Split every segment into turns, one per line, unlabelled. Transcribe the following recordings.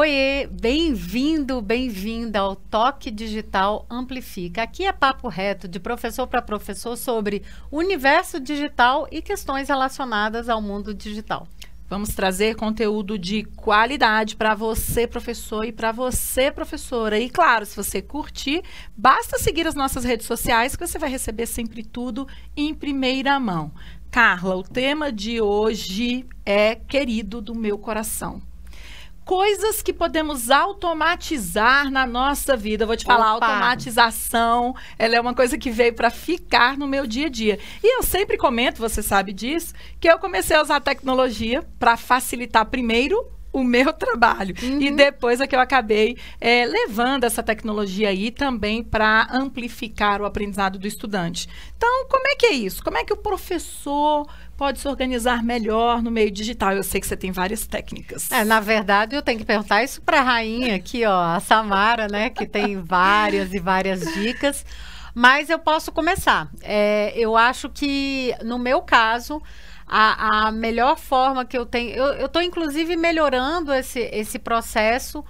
Oiê, bem-vindo, bem-vinda ao Toque Digital Amplifica. Aqui é papo reto de professor para professor sobre universo digital e questões relacionadas ao mundo digital.
Vamos trazer conteúdo de qualidade para você, professor, e para você, professora. E claro, se você curtir, basta seguir as nossas redes sociais que você vai receber sempre tudo em primeira mão. Carla, o tema de hoje é querido do meu coração coisas que podemos automatizar na nossa vida. Eu vou te falar, Opa. automatização, ela é uma coisa que veio para ficar no meu dia a dia. E eu sempre comento, você sabe disso, que eu comecei a usar tecnologia para facilitar primeiro o meu trabalho. Uhum. E depois é que eu acabei é, levando essa tecnologia aí também para amplificar o aprendizado do estudante. Então, como é que é isso? Como é que o professor pode se organizar melhor no meio digital? Eu sei que você tem várias técnicas.
É, na verdade, eu tenho que perguntar isso para a rainha aqui, ó, a Samara, né, que tem várias e várias dicas. Mas eu posso começar. É, eu acho que, no meu caso, a, a melhor forma que eu tenho. Eu estou, inclusive, melhorando esse, esse processo,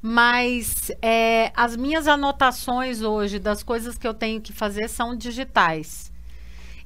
mas é, as minhas anotações hoje das coisas que eu tenho que fazer são digitais.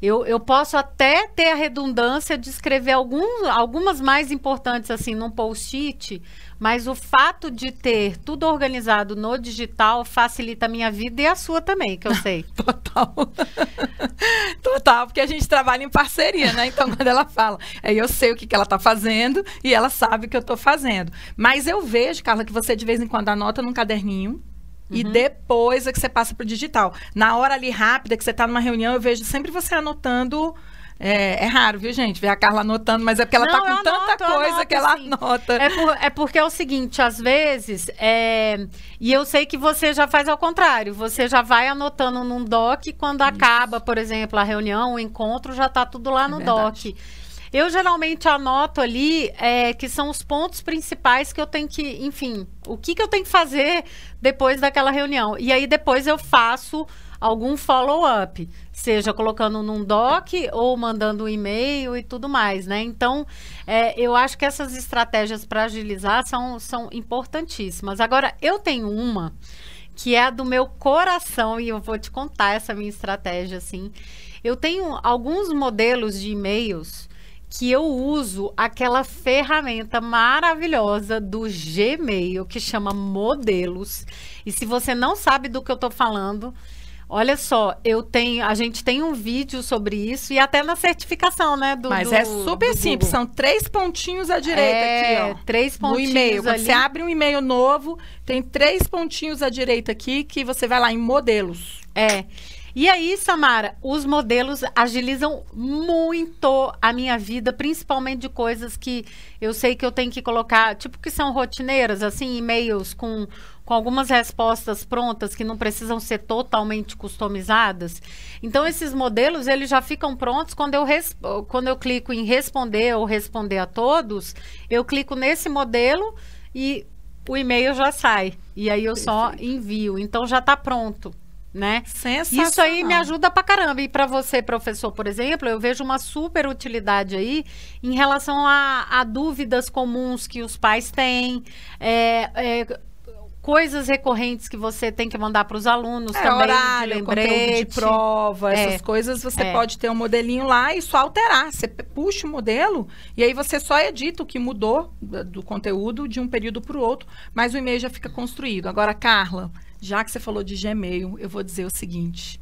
Eu, eu posso até ter a redundância de escrever algum, algumas mais importantes assim num post-it, mas o fato de ter tudo organizado no digital facilita a minha vida e a sua também, que eu sei.
Total. Total, porque a gente trabalha em parceria, né? Então, quando ela fala, aí eu sei o que, que ela está fazendo e ela sabe o que eu estou fazendo. Mas eu vejo, Carla, que você de vez em quando anota num caderninho e uhum. depois é que você passa para o digital. Na hora ali rápida que você está numa reunião, eu vejo sempre você anotando. É, é, raro, viu, gente? Ver a Carla anotando, mas é porque ela está com tanta anoto, coisa anoto, que ela sim. anota.
É, por, é, porque é o seguinte, às vezes, é, e eu sei que você já faz ao contrário, você já vai anotando num doc quando Isso. acaba, por exemplo, a reunião, o encontro, já está tudo lá é no doc. Eu geralmente anoto ali é, que são os pontos principais que eu tenho que, enfim, o que, que eu tenho que fazer depois daquela reunião. E aí depois eu faço algum follow-up, seja colocando num doc ou mandando um e-mail e tudo mais, né? Então, é, eu acho que essas estratégias para agilizar são, são importantíssimas. Agora, eu tenho uma que é a do meu coração e eu vou te contar essa minha estratégia, assim. Eu tenho alguns modelos de e-mails que eu uso aquela ferramenta maravilhosa do Gmail que chama Modelos. E se você não sabe do que eu estou falando, olha só, eu tenho, a gente tem um vídeo sobre isso e até na certificação, né?
Do, Mas do, é super simples, são três pontinhos à direita é, aqui, ó.
Três pontinhos.
No e-mail.
Quando
você abre um e-mail novo, tem três pontinhos à direita aqui que você vai lá em modelos.
É. E aí, Samara, os modelos agilizam muito a minha vida, principalmente de coisas que eu sei que eu tenho que colocar, tipo que são rotineiras, assim, e-mails com, com algumas respostas prontas que não precisam ser totalmente customizadas. Então, esses modelos, eles já ficam prontos quando eu, quando eu clico em responder ou responder a todos, eu clico nesse modelo e o e-mail já sai. E aí eu Perfeito. só envio. Então, já está pronto né?
Sensacional.
Isso aí me ajuda pra caramba. E para você, professor, por exemplo, eu vejo uma super utilidade aí em relação a, a dúvidas comuns que os pais têm. É, é, coisas recorrentes que você tem que mandar para os alunos é, também,
horário, lembrete, de prova, é, essas coisas, você é. pode ter um modelinho lá e só alterar. Você puxa o modelo e aí você só edita o que mudou do, do conteúdo de um período para o outro, mas o e-mail já fica construído. Agora, Carla, já que você falou de Gmail, eu vou dizer o seguinte.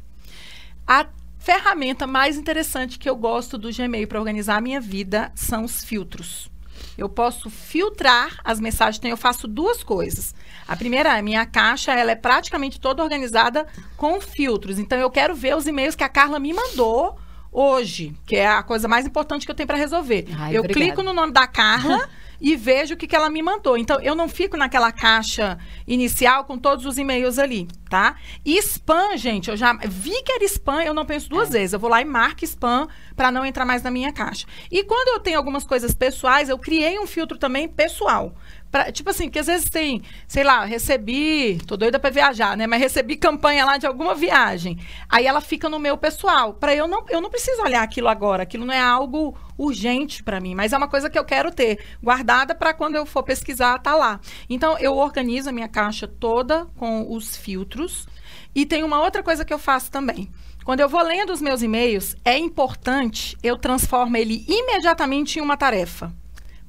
A ferramenta mais interessante que eu gosto do Gmail para organizar a minha vida são os filtros. Eu posso filtrar as mensagens, então eu faço duas coisas. A primeira, a minha caixa, ela é praticamente toda organizada com filtros. Então eu quero ver os e-mails que a Carla me mandou hoje, que é a coisa mais importante que eu tenho para resolver. Ai, eu obrigada. clico no nome da Carla e vejo o que, que ela me mandou. Então, eu não fico naquela caixa inicial com todos os e-mails ali, tá? E spam, gente, eu já vi que era spam, eu não penso duas é. vezes. Eu vou lá e marco spam para não entrar mais na minha caixa. E quando eu tenho algumas coisas pessoais, eu criei um filtro também pessoal Pra, tipo assim, que às vezes tem, sei lá, recebi, tô doida para viajar, né? Mas recebi campanha lá de alguma viagem. Aí ela fica no meu pessoal. Para eu não, eu não preciso olhar aquilo agora. Aquilo não é algo urgente para mim, mas é uma coisa que eu quero ter guardada para quando eu for pesquisar tá lá. Então eu organizo a minha caixa toda com os filtros. E tem uma outra coisa que eu faço também. Quando eu vou lendo os meus e-mails, é importante eu transformar ele imediatamente em uma tarefa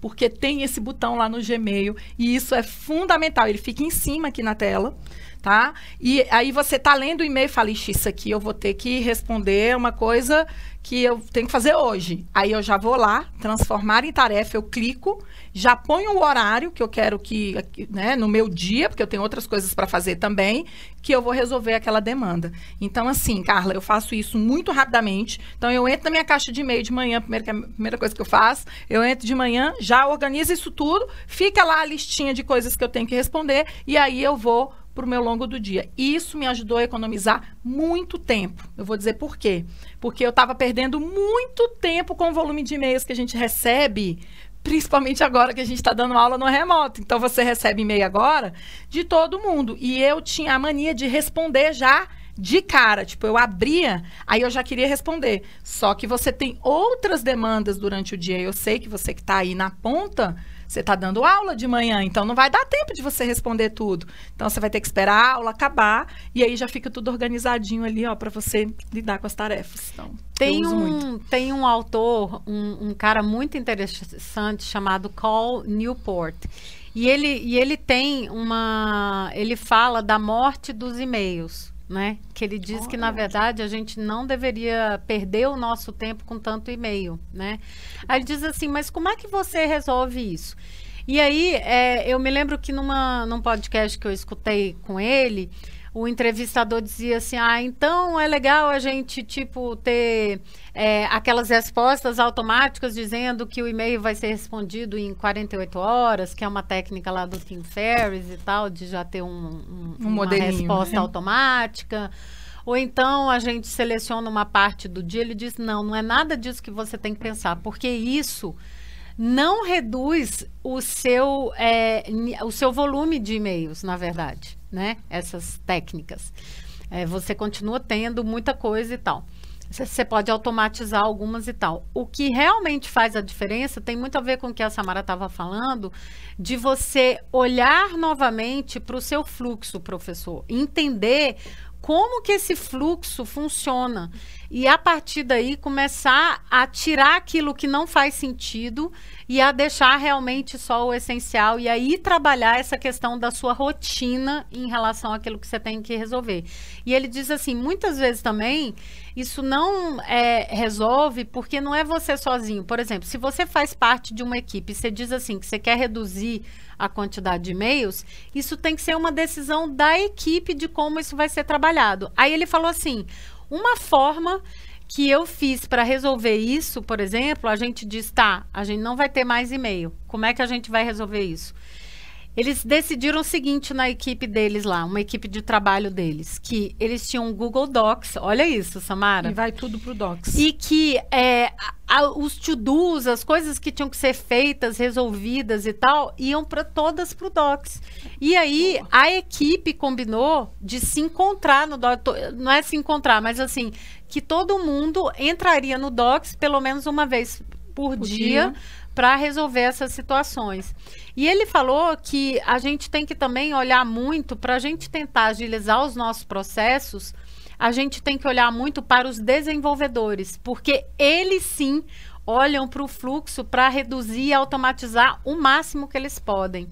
porque tem esse botão lá no Gmail e isso é fundamental. Ele fica em cima aqui na tela, tá? E aí você tá lendo o e-mail e fala, Ixi, isso aqui eu vou ter que responder uma coisa que eu tenho que fazer hoje. Aí eu já vou lá, transformar em tarefa, eu clico, já ponho o horário que eu quero que, né, no meu dia, porque eu tenho outras coisas para fazer também, que eu vou resolver aquela demanda. Então, assim, Carla, eu faço isso muito rapidamente. Então, eu entro na minha caixa de e-mail de manhã, primeira, é primeira coisa que eu faço, eu entro de manhã, já organizo isso tudo, fica lá a listinha de coisas que eu tenho que responder, e aí eu vou para o meu longo do dia. Isso me ajudou a economizar muito tempo. Eu vou dizer por quê. Porque eu estava perdendo muito tempo com o volume de e-mails que a gente recebe, principalmente agora que a gente está dando aula no remoto. Então você recebe e-mail agora de todo mundo. E eu tinha a mania de responder já de cara, tipo, eu abria, aí eu já queria responder. Só que você tem outras demandas durante o dia. Eu sei que você que está aí na ponta, você está dando aula de manhã, então não vai dar tempo de você responder tudo. Então você vai ter que esperar a aula acabar e aí já fica tudo organizadinho ali, ó, para você lidar com as tarefas. Então,
tem um, tem um autor, um, um cara muito interessante chamado Cole Newport. E ele, e ele tem uma. Ele fala da morte dos e-mails. Né? Que ele diz Olha. que, na verdade, a gente não deveria perder o nosso tempo com tanto e-mail, né? Aí ele diz assim, mas como é que você resolve isso? E aí, é, eu me lembro que numa, num podcast que eu escutei com ele, o entrevistador dizia assim: ah, então é legal a gente, tipo, ter é, aquelas respostas automáticas dizendo que o e-mail vai ser respondido em 48 horas, que é uma técnica lá do Tim Ferriss e tal, de já ter um, um, um uma resposta né? automática. Ou então a gente seleciona uma parte do dia, ele diz: não, não é nada disso que você tem que pensar, porque isso não reduz o seu, é, o seu volume de e-mails, na verdade né? Essas técnicas. É, você continua tendo muita coisa e tal. Você pode automatizar algumas e tal. O que realmente faz a diferença tem muito a ver com o que a Samara estava falando, de você olhar novamente para o seu fluxo, professor, entender como que esse fluxo funciona e a partir daí começar a tirar aquilo que não faz sentido e a deixar realmente só o essencial e aí trabalhar essa questão da sua rotina em relação àquilo que você tem que resolver. E ele diz assim, muitas vezes também isso não é, resolve porque não é você sozinho. Por exemplo, se você faz parte de uma equipe, você diz assim que você quer reduzir a quantidade de e-mails, isso tem que ser uma decisão da equipe de como isso vai ser trabalhado. Aí ele falou assim: uma forma que eu fiz para resolver isso, por exemplo, a gente diz, tá, a gente não vai ter mais e-mail. Como é que a gente vai resolver isso? Eles decidiram o seguinte na equipe deles lá, uma equipe de trabalho deles, que eles tinham um Google Docs, olha isso, Samara.
E vai tudo pro Docs.
E que é, a, os to-dos, as coisas que tinham que ser feitas, resolvidas e tal, iam para todas pro Docs. E aí Boa. a equipe combinou de se encontrar no Docs, não é se encontrar, mas assim, que todo mundo entraria no Docs pelo menos uma vez por, por dia. dia para resolver essas situações. E ele falou que a gente tem que também olhar muito para a gente tentar agilizar os nossos processos. A gente tem que olhar muito para os desenvolvedores, porque eles sim olham para o fluxo para reduzir e automatizar o máximo que eles podem.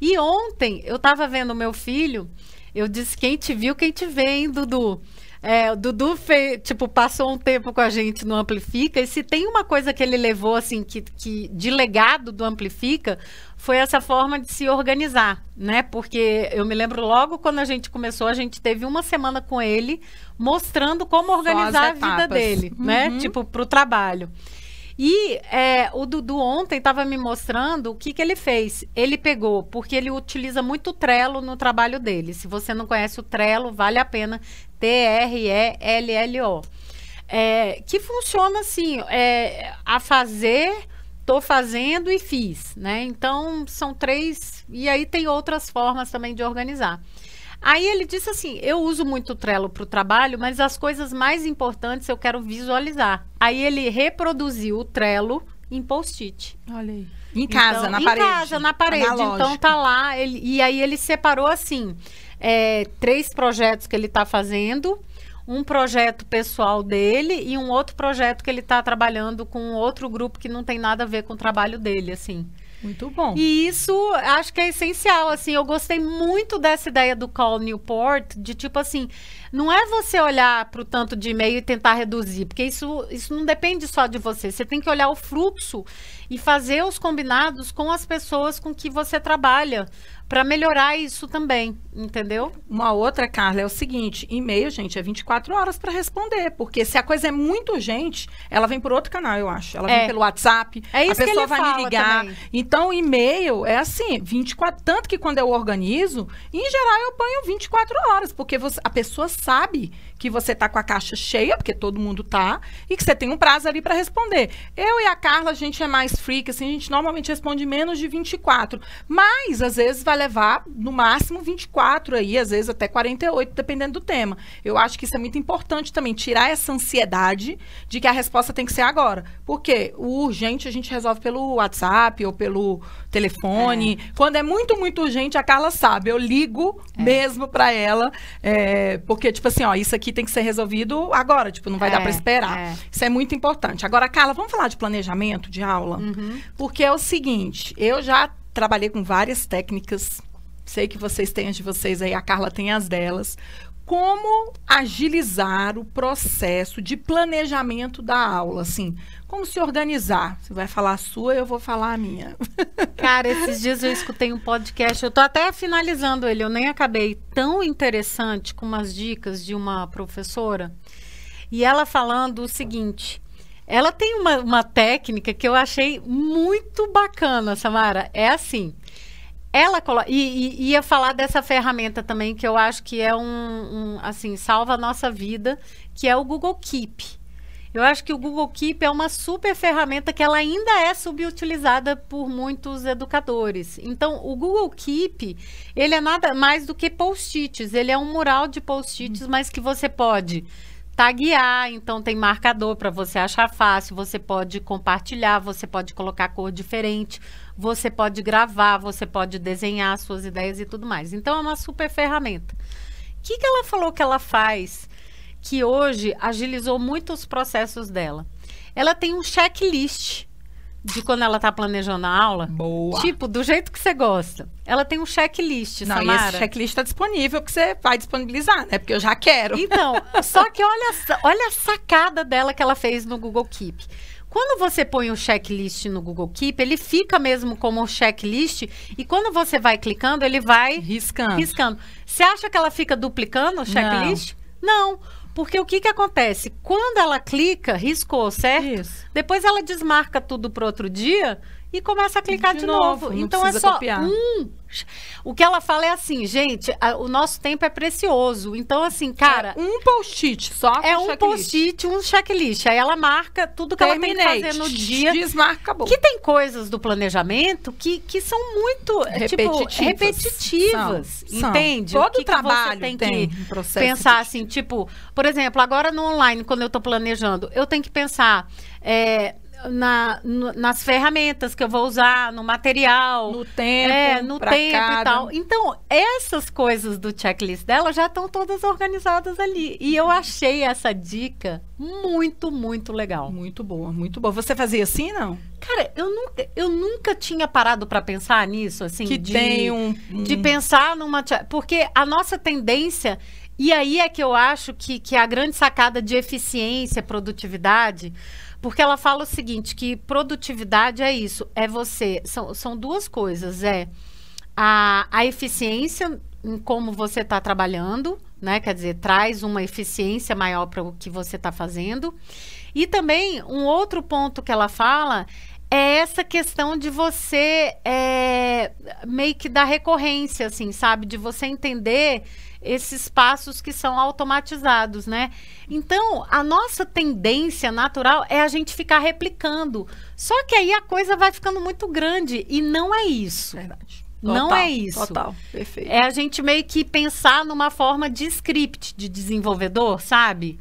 E ontem eu estava vendo meu filho, eu disse: quem te viu, quem te vê, hein, Dudu? É, o Dudu fez, tipo, passou um tempo com a gente no Amplifica, e se tem uma coisa que ele levou, assim, que, que de legado do Amplifica, foi essa forma de se organizar, né? Porque eu me lembro logo quando a gente começou, a gente teve uma semana com ele, mostrando como organizar a vida dele, né? uhum. né? Tipo, para o trabalho. E é, o Dudu ontem estava me mostrando o que, que ele fez. Ele pegou, porque ele utiliza muito Trello no trabalho dele. Se você não conhece o Trello, vale a pena. T-R-E-L-L-O. É, que funciona assim, é, a fazer estou fazendo e fiz, né? Então, são três. E aí tem outras formas também de organizar. Aí ele disse assim: eu uso muito o Trello para o trabalho, mas as coisas mais importantes eu quero visualizar. Aí ele reproduziu o Trello em post-it.
Olha aí. Em casa,
então,
na
em
parede.
Em casa, na parede. Analógico. Então tá lá. Ele, e aí ele separou assim: é, três projetos que ele está fazendo um projeto pessoal dele e um outro projeto que ele está trabalhando com outro grupo que não tem nada a ver com o trabalho dele, assim.
Muito bom.
E isso acho que é essencial, assim. Eu gostei muito dessa ideia do Call Newport, de tipo assim, não é você olhar para o tanto de e-mail e tentar reduzir, porque isso, isso não depende só de você. Você tem que olhar o fluxo e fazer os combinados com as pessoas com que você trabalha para melhorar isso também, entendeu?
Uma outra, Carla, é o seguinte: e-mail, gente, é 24 horas para responder, porque se a coisa é muito urgente, ela vem por outro canal, eu acho. Ela é. vem pelo WhatsApp,
é isso
a pessoa
vai
me ligar. Também. Então, e-mail é assim, 24, tanto que quando eu organizo, em geral eu ponho 24 horas, porque você, a pessoa sabe que você tá com a caixa cheia, porque todo mundo tá, e que você tem um prazo ali para responder. Eu e a Carla, a gente é mais freak, assim, a gente normalmente responde menos de 24, mas às vezes vai levar no máximo 24 aí, às vezes até 48, dependendo do tema. Eu acho que isso é muito importante também, tirar essa ansiedade de que a resposta tem que ser agora. Porque o urgente a gente resolve pelo WhatsApp ou pelo telefone. É. Quando é muito, muito urgente, a Carla sabe, eu ligo é. mesmo para ela, é, porque tipo assim, ó, isso aqui tem que ser resolvido agora, tipo, não vai dar para é, esperar. É. Isso é muito importante. Agora, Carla, vamos falar de planejamento de aula? Uhum. Porque é o seguinte, eu já trabalhei com várias técnicas. Sei que vocês têm as de vocês aí, a Carla tem as delas. Como agilizar o processo de planejamento da aula, assim? Como se organizar? Você vai falar a sua, eu vou falar a minha.
Cara, esses dias eu escutei um podcast, eu tô até finalizando ele, eu nem acabei, tão interessante, com umas dicas de uma professora. E ela falando o seguinte: ela tem uma, uma técnica que eu achei muito bacana, Samara. É assim. Ela colo... e, e, ia falar dessa ferramenta também que eu acho que é um, um, assim salva a nossa vida, que é o Google Keep. Eu acho que o Google Keep é uma super ferramenta que ela ainda é subutilizada por muitos educadores. Então, o Google Keep, ele é nada mais do que post-its. Ele é um mural de post-its, mas que você pode taguear, então tem marcador para você achar fácil, você pode compartilhar, você pode colocar cor diferente, você pode gravar, você pode desenhar suas ideias e tudo mais. Então é uma super ferramenta. O que, que ela falou que ela faz que hoje agilizou muito os processos dela? Ela tem um checklist de quando ela está planejando a aula.
Boa.
Tipo, do jeito que você gosta. Ela tem um checklist, Não, Samara.
e esse checklist está disponível que você vai disponibilizar, né? Porque eu já quero.
Então, só que olha, olha a sacada dela que ela fez no Google Keep. Quando você põe o checklist no Google Keep, ele fica mesmo como checklist e quando você vai clicando, ele vai
riscando.
riscando. Você acha que ela fica duplicando o checklist? Não. Não. Porque o que, que acontece? Quando ela clica, riscou, certo? Isso. Depois ela desmarca tudo para outro dia e começa a clicar de, de novo. novo. Então é só copiar. um. O que ela fala é assim, gente, a, o nosso tempo é precioso. Então, assim, cara.
É um post-it só.
É um post-it, um checklist. Aí ela marca tudo que ela tem que fazer no dia.
Desmarca, acabou.
Que tem coisas do planejamento que, que são muito repetitivas. Tipo, repetitivas são, entende?
São. Todo
o que
trabalho
que você tem, tem que um pensar assim, tipo, por exemplo, agora no online, quando eu estou planejando, eu tenho que pensar. É, na, no, nas ferramentas que eu vou usar, no material.
No tempo.
É, no tempo cada... e tal. Então, essas coisas do checklist dela já estão todas organizadas ali. E eu achei essa dica muito, muito legal.
Muito boa, muito boa. Você fazia assim, não?
Cara, eu nunca, eu nunca tinha parado para pensar nisso, assim.
Que de, tem um,
um... De pensar numa... Porque a nossa tendência... E aí é que eu acho que, que a grande sacada de eficiência, produtividade porque ela fala o seguinte, que produtividade é isso, é você, são, são duas coisas, é a, a eficiência em como você está trabalhando, né? Quer dizer, traz uma eficiência maior para o que você está fazendo. E também um outro ponto que ela fala é essa questão de você é, meio que dar recorrência, assim, sabe? De você entender esses passos que são automatizados, né? Então, a nossa tendência natural é a gente ficar replicando. Só que aí a coisa vai ficando muito grande e não é isso.
Verdade.
Total, não é isso.
Total, perfeito.
É a gente meio que pensar numa forma de script de desenvolvedor, sabe?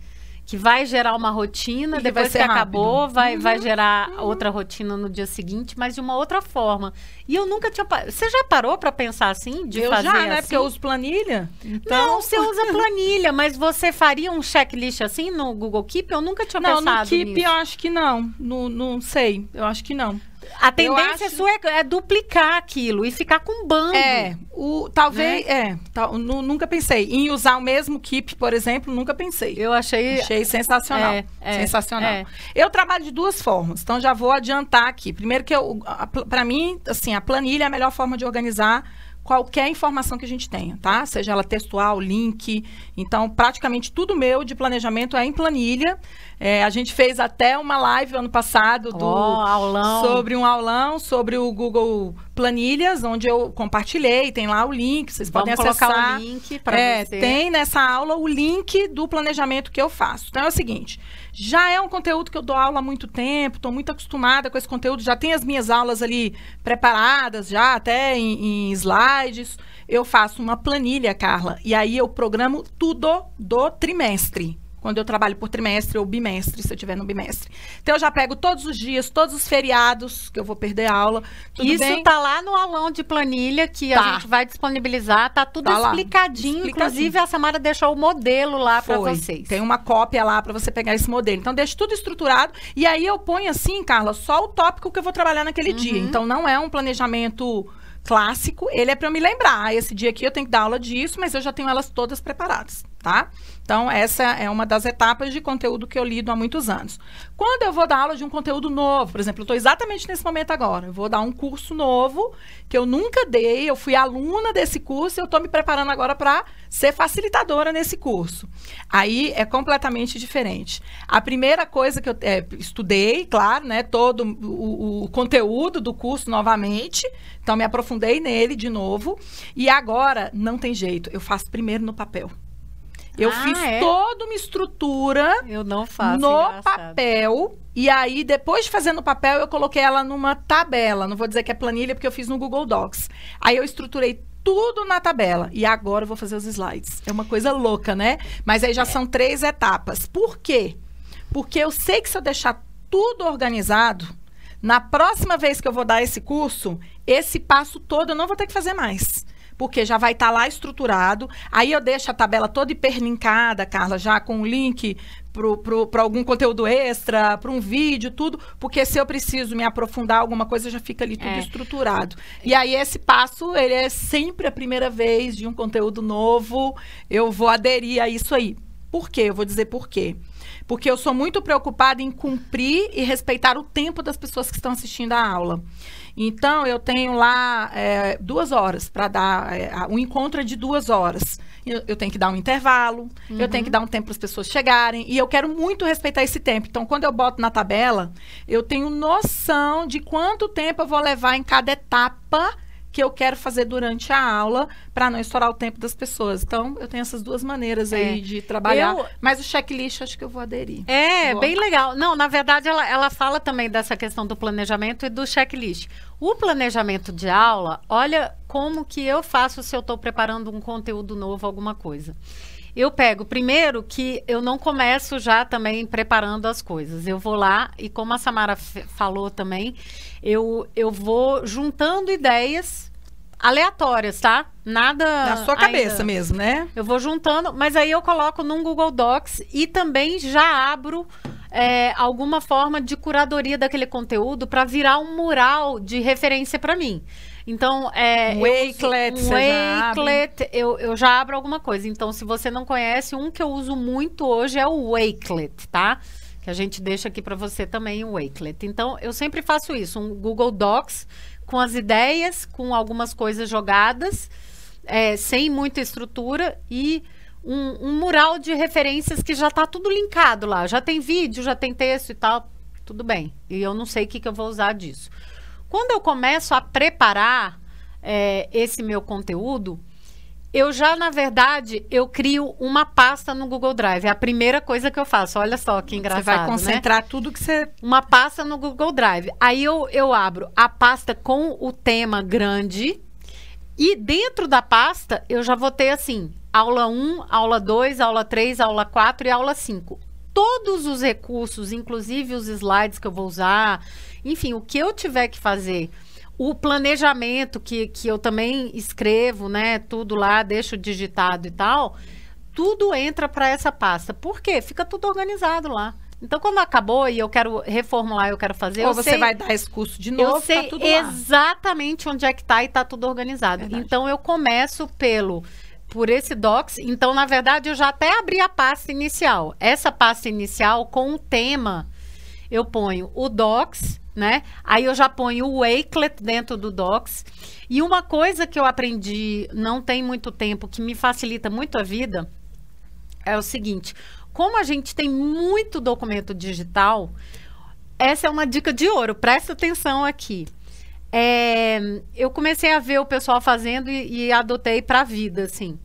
Que vai gerar uma rotina, e depois que, que acabou, vai, uhum. vai gerar uhum. outra rotina no dia seguinte, mas de uma outra forma. E eu nunca tinha. Você já parou para pensar assim? De
eu
fazer
já, né?
assim?
Porque eu uso planilha.
Então... Não, você usa planilha, mas você faria um checklist assim no Google Keep? Eu nunca tinha
não,
pensado.
Não, no Keep
nisso.
eu acho que não. No, não sei. Eu acho que não.
A tendência acho... sua é, é, duplicar aquilo e ficar com bando.
É, o, talvez, né? é, tal, nunca pensei. Em usar o mesmo keep, por exemplo, nunca pensei.
Eu achei...
Achei sensacional, é, é, sensacional. É. Eu trabalho de duas formas, então já vou adiantar aqui. Primeiro que eu, para mim, assim, a planilha é a melhor forma de organizar qualquer informação que a gente tenha, tá? Seja ela textual, link. Então, praticamente tudo meu de planejamento é em planilha. É, a gente fez até uma live ano passado do,
oh,
sobre um aulão sobre o Google Planilhas, onde eu compartilhei, tem lá o link, vocês
Vamos
podem acessar.
Colocar o link para
é,
você.
Tem nessa aula o link do planejamento que eu faço. Então é o seguinte, já é um conteúdo que eu dou aula há muito tempo, estou muito acostumada com esse conteúdo, já tem as minhas aulas ali preparadas, já até em, em slides. Eu faço uma planilha, Carla, e aí eu programo tudo do trimestre quando eu trabalho por trimestre ou bimestre, se eu tiver no bimestre. Então eu já pego todos os dias, todos os feriados que eu vou perder aula.
Isso
bem?
tá lá no aulão de planilha que tá. a gente vai disponibilizar, tá tudo tá explicadinho, explicadinho, Inclusive a Samara deixou o modelo lá para vocês.
Tem uma cópia lá para você pegar esse modelo. Então deixa tudo estruturado e aí eu ponho assim, Carla, só o tópico que eu vou trabalhar naquele uhum. dia. Então não é um planejamento clássico, ele é para eu me lembrar. Esse dia aqui eu tenho que dar aula disso, mas eu já tenho elas todas preparadas, tá? Então, essa é uma das etapas de conteúdo que eu lido há muitos anos. Quando eu vou dar aula de um conteúdo novo, por exemplo, eu estou exatamente nesse momento agora, eu vou dar um curso novo que eu nunca dei, eu fui aluna desse curso e eu estou me preparando agora para ser facilitadora nesse curso. Aí é completamente diferente. A primeira coisa que eu é, estudei, claro, né, todo o, o conteúdo do curso novamente, então me aprofundei nele de novo, e agora não tem jeito, eu faço primeiro no papel. Eu ah, fiz é? toda uma estrutura
eu não faço,
no engraçado. papel. E aí, depois de fazer no papel, eu coloquei ela numa tabela. Não vou dizer que é planilha, porque eu fiz no Google Docs. Aí eu estruturei tudo na tabela. E agora eu vou fazer os slides. É uma coisa louca, né? Mas aí já são três etapas. Por quê? Porque eu sei que se eu deixar tudo organizado, na próxima vez que eu vou dar esse curso, esse passo todo eu não vou ter que fazer mais porque já vai estar tá lá estruturado. Aí eu deixo a tabela toda hiperlinkada, Carla, já com o link para algum conteúdo extra, para um vídeo, tudo, porque se eu preciso me aprofundar alguma coisa, já fica ali tudo é. estruturado. E aí esse passo, ele é sempre a primeira vez de um conteúdo novo, eu vou aderir a isso aí. Por quê? Eu vou dizer por quê. Porque eu sou muito preocupada em cumprir e respeitar o tempo das pessoas que estão assistindo a aula. Então, eu tenho lá é, duas horas para dar. É, um encontro é de duas horas. Eu, eu tenho que dar um intervalo, uhum. eu tenho que uhum. dar um tempo para as pessoas chegarem. E eu quero muito respeitar esse tempo. Então, quando eu boto na tabela, eu tenho noção de quanto tempo eu vou levar em cada etapa que eu quero fazer durante a aula para não estourar o tempo das pessoas. Então, eu tenho essas duas maneiras aí é. de trabalhar. Eu... Mas o checklist acho que eu vou aderir.
É, vou. bem legal. Não, na verdade, ela, ela fala também dessa questão do planejamento e do checklist. O planejamento de aula, olha como que eu faço se eu estou preparando um conteúdo novo, alguma coisa. Eu pego primeiro que eu não começo já também preparando as coisas. Eu vou lá e como a Samara falou também, eu, eu vou juntando ideias aleatórias, tá? Nada.
Na sua cabeça ainda. mesmo, né?
Eu vou juntando, mas aí eu coloco num Google Docs e também já abro é, alguma forma de curadoria daquele conteúdo para virar um mural de referência para mim. Então, é.
Um Wakelet,
um Wakelet, eu, eu já abro alguma coisa. Então, se você não conhece, um que eu uso muito hoje é o Wakelet, tá? Que a gente deixa aqui para você também o Wakelet. Então, eu sempre faço isso, um Google Docs com as ideias, com algumas coisas jogadas, é, sem muita estrutura e um, um, mural de referências que já está tudo linkado lá. Já tem vídeo, já tem texto e tal tudo bem. E eu não sei o que, que eu vou usar disso. Quando eu começo a preparar é, esse meu conteúdo, eu já, na verdade, eu crio uma pasta no Google Drive. É a primeira coisa que eu faço. Olha só que engraçado. Você
vai né? concentrar né? tudo que você.
Uma pasta no Google Drive. Aí eu, eu abro a pasta com o tema grande. E dentro da pasta, eu já vou ter assim: aula 1, aula 2, aula 3, aula 4 e aula 5. Todos os recursos, inclusive os slides que eu vou usar, enfim, o que eu tiver que fazer o planejamento que, que eu também escrevo, né? Tudo lá, deixo digitado e tal. Tudo entra para essa pasta. Por quê? Fica tudo organizado lá. Então, quando acabou e eu quero reformular, eu quero fazer.
Ou você sei, vai dar esse curso de novo,
eu sei tá exatamente onde é que está e está tudo organizado. Verdade. Então, eu começo pelo por esse docs. Então, na verdade, eu já até abri a pasta inicial. Essa pasta inicial com o tema, eu ponho o docs né? Aí eu já ponho o Wakelet dentro do Docs. E uma coisa que eu aprendi não tem muito tempo, que me facilita muito a vida, é o seguinte: como a gente tem muito documento digital, essa é uma dica de ouro, presta atenção aqui. É, eu comecei a ver o pessoal fazendo e, e adotei para a vida, assim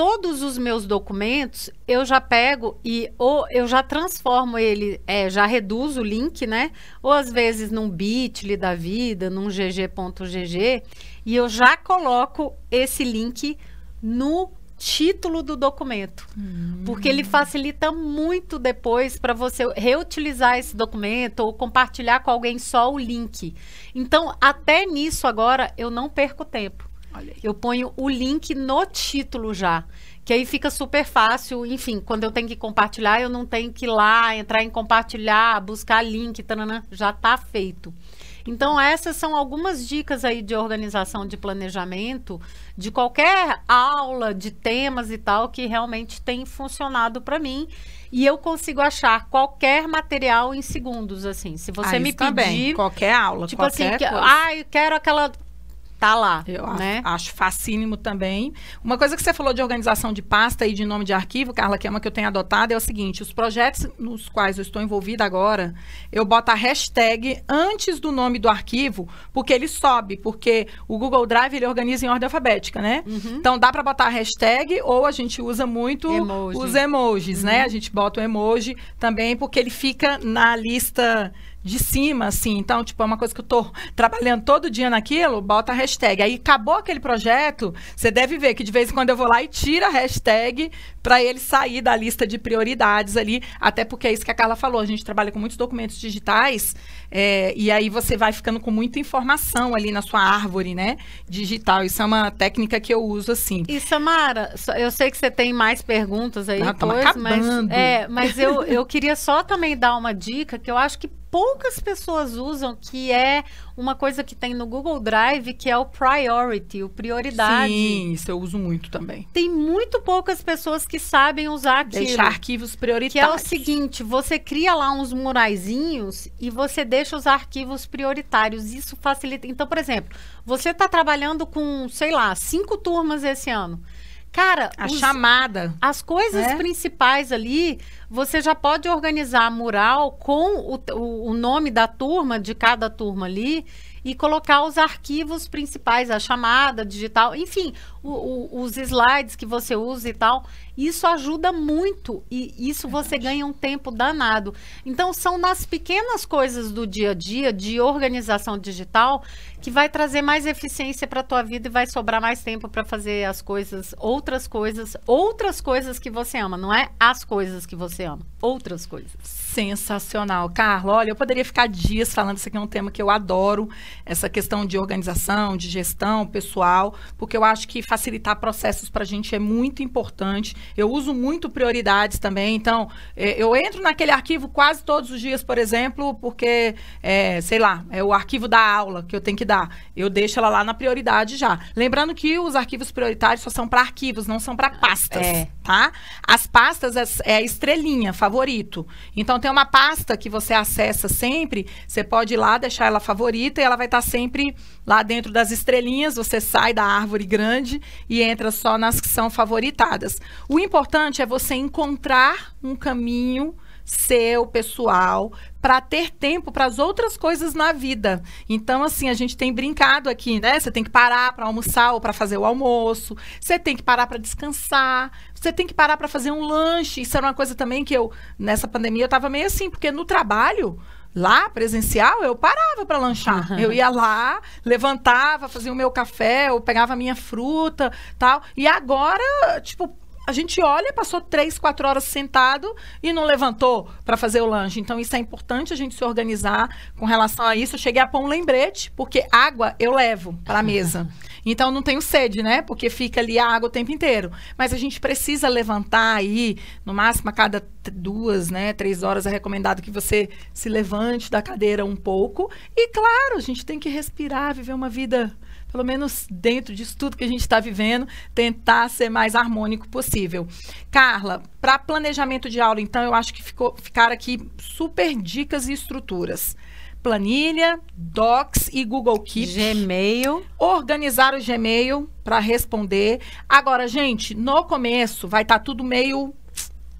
todos os meus documentos eu já pego e ou eu já transformo ele, é, já reduzo o link, né? Ou às vezes num bit.ly da vida, num gg.gg, e eu já coloco esse link no título do documento, hum. porque ele facilita muito depois para você reutilizar esse documento ou compartilhar com alguém só o link. Então, até nisso agora eu não perco tempo. Eu ponho o link no título já. Que aí fica super fácil. Enfim, quando eu tenho que compartilhar, eu não tenho que ir lá, entrar em compartilhar, buscar link, tanana, já está feito. Então, essas são algumas dicas aí de organização de planejamento, de qualquer aula, de temas e tal, que realmente tem funcionado para mim. E eu consigo achar qualquer material em segundos, assim. Se você ah, me pedir. Também.
Qualquer aula,
tipo
qualquer
assim, que, ah, eu quero aquela tá lá.
Eu
né?
acho facínimo também. Uma coisa que você falou de organização de pasta e de nome de arquivo, Carla, que é uma que eu tenho adotado, é o seguinte: os projetos nos quais eu estou envolvida agora, eu boto a hashtag antes do nome do arquivo, porque ele sobe, porque o Google Drive ele organiza em ordem alfabética, né? Uhum. Então dá para botar a hashtag ou a gente usa muito Emoji. os emojis, né? uhum. né? A gente bota o emoji também, porque ele fica na lista de cima, assim. Então, tipo, é uma coisa que eu tô trabalhando todo dia naquilo, bota a hashtag. Aí acabou aquele projeto, você deve ver que de vez em quando eu vou lá e tira a hashtag para ele sair da lista de prioridades ali, até porque é isso que a Carla falou, a gente trabalha com muitos documentos digitais, é, e aí você vai ficando com muita informação ali na sua árvore, né, digital. Isso é uma técnica que eu uso assim.
E Samara, eu sei que você tem mais perguntas aí,
Não, depois, acabando.
mas, é, mas eu, eu queria só também dar uma dica que eu acho que poucas pessoas usam, que é uma coisa que tem no Google Drive, que é o priority, o prioridade.
Sim, isso eu uso muito também.
Tem muito poucas pessoas que sabem usar aquilo.
Deixar arquivos prioritários.
Que é o seguinte, você cria lá uns muraizinhos e você deixa os arquivos prioritários. Isso facilita. Então, por exemplo, você está trabalhando com, sei lá, cinco turmas esse ano. Cara,
a os, chamada.
As coisas é? principais ali, você já pode organizar mural com o, o, o nome da turma, de cada turma ali, e colocar os arquivos principais, a chamada digital, enfim, o, o, os slides que você usa e tal. Isso ajuda muito e isso você ganha um tempo danado. Então, são nas pequenas coisas do dia a dia de organização digital que vai trazer mais eficiência para a tua vida e vai sobrar mais tempo para fazer as coisas, outras coisas, outras coisas que você ama, não é as coisas que você ama, outras coisas.
Sensacional, Carla. Olha, eu poderia ficar dias falando isso aqui é um tema que eu adoro, essa questão de organização, de gestão pessoal, porque eu acho que facilitar processos para a gente é muito importante. Eu uso muito prioridades também, então é, eu entro naquele arquivo quase todos os dias, por exemplo, porque é, sei lá, é o arquivo da aula que eu tenho que eu deixo ela lá na prioridade já. Lembrando que os arquivos prioritários só são para arquivos, não são para pastas, é. tá? As pastas é, é a estrelinha, favorito. Então tem uma pasta que você acessa sempre, você pode ir lá deixar ela favorita e ela vai estar tá sempre lá dentro das estrelinhas, você sai da árvore e entra só nas que são favoritadas. O importante é você encontrar um caminho seu, pessoal, para ter tempo para as outras coisas na vida. Então, assim, a gente tem brincado aqui, né? Você tem que parar para almoçar ou para fazer o almoço, você tem que parar para descansar, você tem que parar para fazer um lanche. Isso era uma coisa também que eu, nessa pandemia, eu estava meio assim, porque no trabalho Lá, presencial, eu parava para lanchar. Uhum. Eu ia lá, levantava, fazia o meu café, eu pegava a minha fruta, tal. E agora, tipo, a gente olha, passou três, quatro horas sentado e não levantou para fazer o lanche. Então, isso é importante a gente se organizar com relação a isso. Eu cheguei a pôr um lembrete, porque água eu levo para a mesa. Então não tenho sede, né? Porque fica ali a água o tempo inteiro. Mas a gente precisa levantar aí, no máximo a cada duas, né, três horas é recomendado que você se levante da cadeira um pouco. E claro, a gente tem que respirar, viver uma vida pelo menos dentro disso tudo que a gente está vivendo, tentar ser mais harmônico possível. Carla, para planejamento de aula, então, eu acho que ficou, ficaram aqui super dicas e estruturas planilha, Docs e Google Keep.
Gmail.
Organizar o Gmail para responder. Agora, gente, no começo vai estar tá tudo meio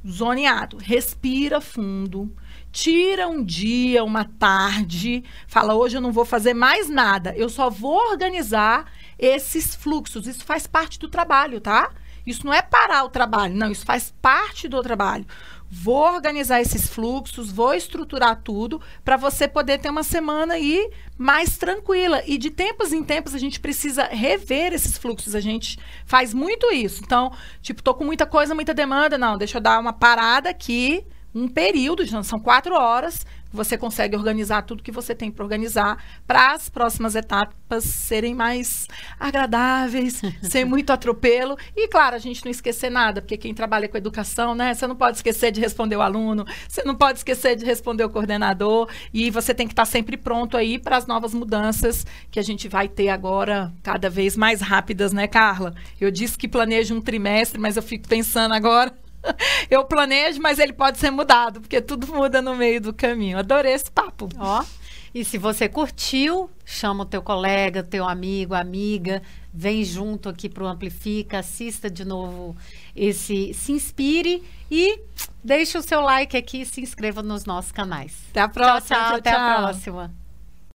zoneado. Respira fundo. Tira um dia, uma tarde, fala hoje eu não vou fazer mais nada, eu só vou organizar esses fluxos. Isso faz parte do trabalho, tá? Isso não é parar o trabalho, não, isso faz parte do trabalho vou organizar esses fluxos, vou estruturar tudo para você poder ter uma semana aí mais tranquila. E de tempos em tempos a gente precisa rever esses fluxos. A gente faz muito isso. Então, tipo, tô com muita coisa, muita demanda, não, deixa eu dar uma parada aqui, um período, são quatro horas, você consegue organizar tudo que você tem para organizar para as próximas etapas serem mais agradáveis, sem muito atropelo. E, claro, a gente não esquecer nada, porque quem trabalha com educação, né? Você não pode esquecer de responder o aluno, você não pode esquecer de responder o coordenador, e você tem que estar sempre pronto aí para as novas mudanças que a gente vai ter agora, cada vez mais rápidas, né, Carla? Eu disse que planejo um trimestre, mas eu fico pensando agora eu planejo, mas ele pode ser mudado, porque tudo muda no meio do caminho. Adorei esse papo.
Ó. E se você curtiu, chama o teu colega, teu amigo, amiga, vem junto aqui para o Amplifica, assista de novo esse, se inspire e deixe o seu like aqui e se inscreva nos nossos canais.
Até a próxima.
Tchau, tchau, tchau até tchau. a próxima.